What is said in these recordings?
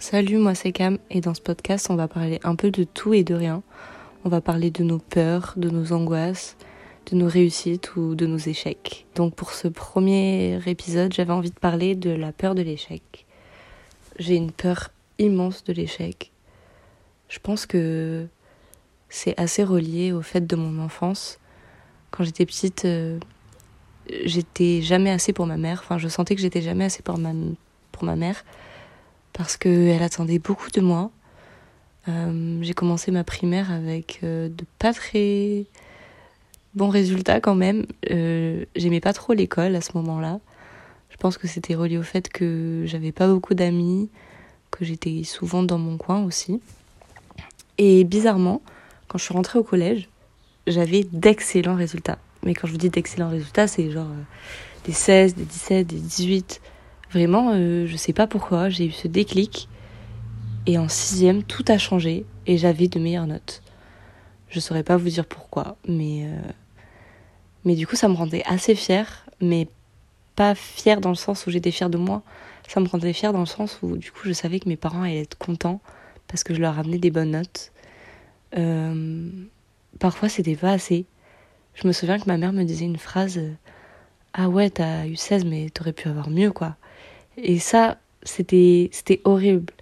Salut, moi c'est Cam et dans ce podcast on va parler un peu de tout et de rien. On va parler de nos peurs, de nos angoisses, de nos réussites ou de nos échecs. Donc pour ce premier épisode j'avais envie de parler de la peur de l'échec. J'ai une peur immense de l'échec. Je pense que c'est assez relié au fait de mon enfance. Quand j'étais petite, euh, j'étais jamais assez pour ma mère. Enfin, je sentais que j'étais jamais assez pour ma, pour ma mère parce qu'elle attendait beaucoup de moi. Euh, j'ai commencé ma primaire avec euh, de pas très bons résultats quand même. Euh, J'aimais pas trop l'école à ce moment-là. Je pense que c'était relié au fait que j'avais pas beaucoup d'amis, que j'étais souvent dans mon coin aussi. Et bizarrement, quand je suis rentrée au collège, j'avais d'excellents résultats. Mais quand je vous dis d'excellents résultats, c'est genre des 16, des 17, des 18. Vraiment, euh, je sais pas pourquoi, j'ai eu ce déclic. Et en sixième, tout a changé et j'avais de meilleures notes. Je saurais pas vous dire pourquoi, mais euh, mais du coup, ça me rendait assez fière, mais pas fière dans le sens où j'étais fière de moi. Ça me rendait fière dans le sens où du coup, je savais que mes parents allaient être contents parce que je leur amenais des bonnes notes. Euh, parfois, c'était pas assez. Je me souviens que ma mère me disait une phrase Ah ouais, t'as eu 16, mais t'aurais pu avoir mieux, quoi. Et ça, c'était horrible.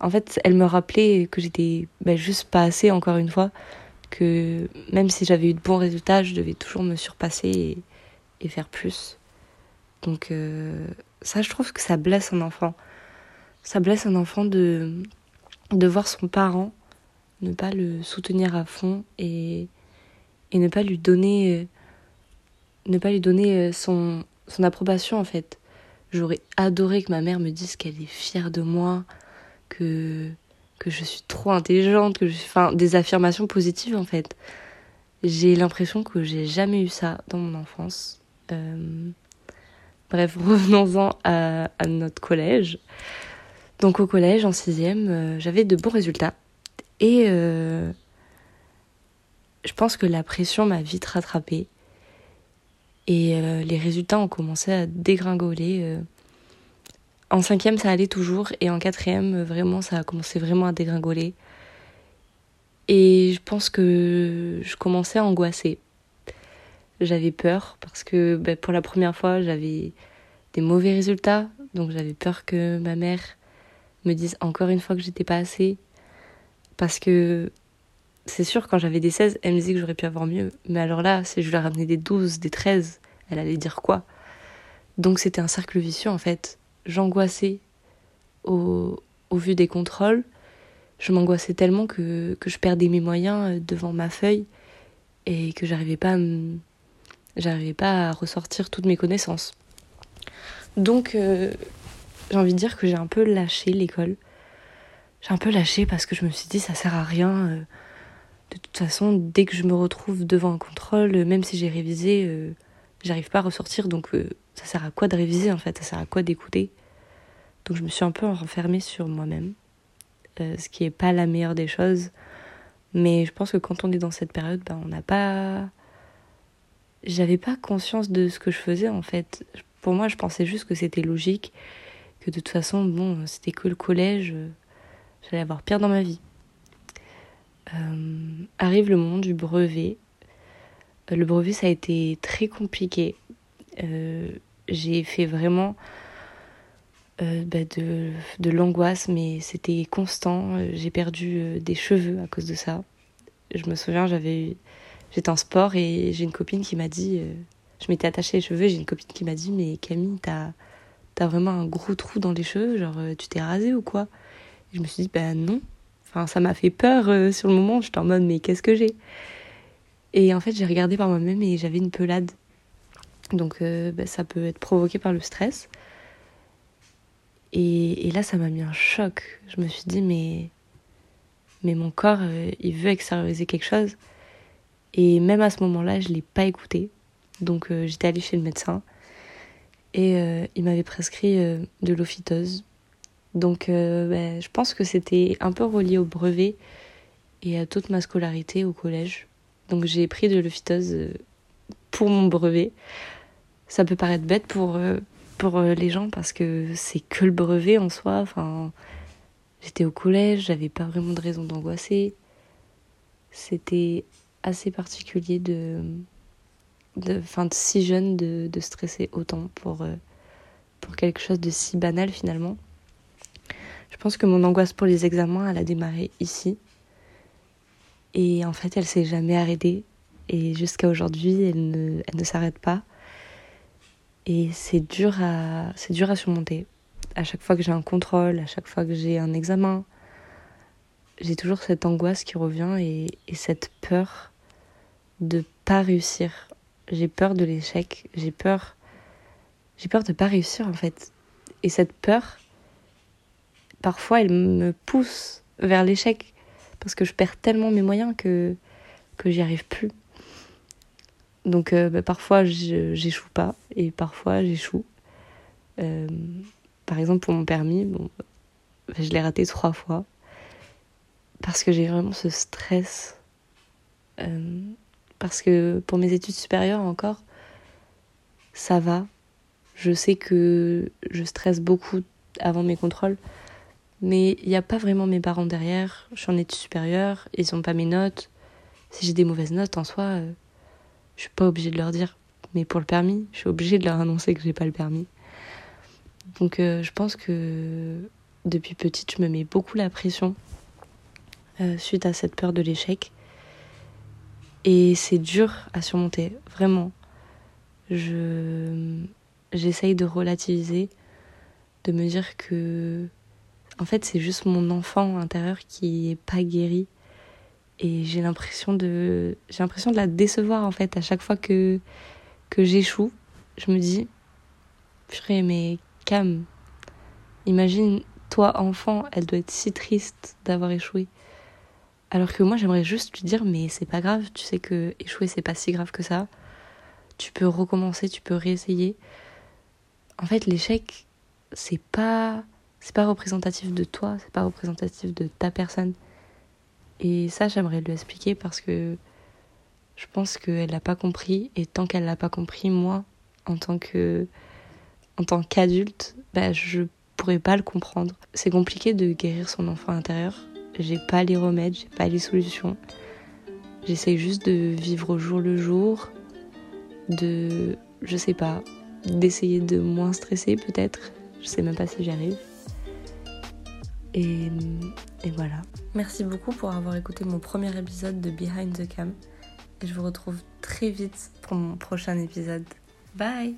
En fait, elle me rappelait que j'étais ben, juste pas assez, encore une fois, que même si j'avais eu de bons résultats, je devais toujours me surpasser et, faire plus. Donc euh, ça, je trouve que ça blesse un enfant. Ça blesse un enfant de, de voir son parent ne pas le soutenir à fond et, et ne pas lui donner ne pas lui donner son, son approbation en fait. J'aurais adoré que ma mère me dise qu'elle est fière de moi, que que je suis trop intelligente, que je enfin des affirmations positives en fait. J'ai l'impression que j'ai jamais eu ça dans mon enfance. Euh... Bref, revenons-en à, notre collège. Donc au collège, en sixième, euh, j'avais de bons résultats. Et euh, je pense que la pression m'a vite rattrapée. Et euh, les résultats ont commencé à dégringoler. Euh. En cinquième, ça allait toujours. Et en quatrième, vraiment, ça a commencé vraiment à dégringoler. Et je pense que je commençais à angoisser. J'avais peur parce que ben, pour la première fois, j'avais des mauvais résultats. Donc j'avais peur que ma mère me dise encore une fois que j'étais pas assez. Parce que c'est sûr, quand j'avais des 16, elle me disait que j'aurais pu avoir mieux. Mais alors là, si je lui ramenais des 12, des 13, elle allait dire quoi? Donc c'était un cercle vicieux en fait. J'angoissais au, au vu des contrôles. Je m'angoissais tellement que, que je perdais mes moyens devant ma feuille et que j'arrivais pas à j'arrivais pas à ressortir toutes mes connaissances. Donc euh, j'ai envie de dire que j'ai un peu lâché l'école. J'ai un peu lâché parce que je me suis dit ça sert à rien. Euh, de toute façon, dès que je me retrouve devant un contrôle, même si j'ai révisé, euh, j'arrive pas à ressortir. Donc, euh, ça sert à quoi de réviser en fait? Ça sert à quoi d'écouter? Donc, je me suis un peu renfermée sur moi-même, euh, ce qui est pas la meilleure des choses. Mais je pense que quand on est dans cette période, ben, on n'a pas. J'avais pas conscience de ce que je faisais en fait. Pour moi, je pensais juste que c'était logique, que de toute façon, bon, c'était que le collège, j'allais avoir pire dans ma vie. Euh, arrive le moment du brevet. Euh, le brevet, ça a été très compliqué. Euh, j'ai fait vraiment bah de, l'angoisse, mais c'était constant. J'ai perdu des cheveux à cause de ça. Je me souviens, j'avais, j'étais en sport et j'ai une copine qui m'a dit, je m'étais attachée les cheveux, j'ai une copine qui m'a dit, mais Camille, t'as, t'as vraiment un gros trou dans les cheveux, genre tu t'es rasée ou quoi? Et Je me suis dit, ben non, Enfin, ça m'a fait peur euh, sur le moment. J'étais en mode, mais qu'est-ce que j'ai? Et en fait, j'ai regardé par moi-même et j'avais une pelade. Donc, euh, bah, ça peut être provoqué par le stress. Et, là, ça m'a mis un choc. Je me suis dit, mais, mais mon corps, euh, il veut extérioriser quelque chose. Et même à ce moment-là, je ne l'ai pas écouté. Donc, j'étais allée chez le médecin. Et il m'avait prescrit de l'ophytose donc euh, ben, je pense que c'était un peu relié au brevet et à toute ma scolarité au collège. Donc j'ai pris de l'ophytose euh, pour mon brevet. Ça peut paraître bête pour, euh, pour les gens parce que c'est que le brevet en soi. Enfin, J'étais au collège, j'avais pas vraiment de raison d'angoisser. C'était assez particulier de, de, fin, de si jeune de, de stresser autant pour, pour quelque chose de si banal finalement. Je pense que mon angoisse pour les examens, elle a démarré ici. Et en fait, elle s'est jamais arrêtée. Et jusqu'à aujourd'hui, elle ne, s'arrête pas. Et c'est dur à, c'est dur à surmonter. À chaque fois que j'ai un contrôle, à chaque fois que j'ai un examen, j'ai toujours cette angoisse qui revient et, et cette peur de pas réussir. J'ai peur de l'échec. J'ai peur, j'ai peur de pas réussir en fait. Et cette peur, parfois, elle me pousse vers l'échec parce que je perds tellement mes moyens que que j'y arrive plus. Donc euh, bah, parfois j'échoue pas et parfois j'échoue. Euh, par exemple pour mon permis, bon, bah, je l'ai raté trois fois parce que j'ai vraiment ce stress. Euh, parce que pour mes études supérieures encore, ça va. Je sais que je stresse beaucoup avant mes contrôles, mais il n'y a pas vraiment mes parents derrière. Je suis en études ils n'ont pas mes notes. Si j'ai des mauvaises notes en soi, je suis pas obligée de leur dire. Mais pour le permis, je suis obligée de leur annoncer que j'ai pas le permis. Donc euh, je pense que depuis petite, je me mets beaucoup la pression euh, suite à cette peur de l'échec. Et c'est dur à surmonter, vraiment. Je j'essaye de relativiser, de me dire que en fait, c'est juste mon enfant intérieur qui est pas guéri. Et j'ai l'impression de j'ai l'impression de la décevoir en fait à chaque fois que que j'échoue. Je me dis purée mais Cam imagine toi enfant elle doit être si triste d'avoir échoué. Alors que moi j'aimerais juste lui dire mais c'est pas grave tu sais que échouer c'est pas si grave que ça. Tu peux recommencer tu peux réessayer. En fait l'échec c'est pas c'est pas représentatif de toi c'est pas représentatif de ta personne et ça, j'aimerais lui expliquer parce que je pense qu'elle n'a pas compris. Et tant qu'elle l'a pas compris, moi, en tant que en tant qu'adulte, bah, je pourrais pas le comprendre. C'est compliqué de guérir son enfant intérieur. J'ai pas les remèdes, j'ai pas les solutions. J'essaye juste de vivre au jour le jour, de, je sais pas, d'essayer de moins stresser peut-être. Je sais même pas si j'y arrive. Et, voilà. Merci beaucoup pour avoir écouté mon premier épisode de Behind the Cam. Et je vous retrouve très vite pour mon prochain épisode. Bye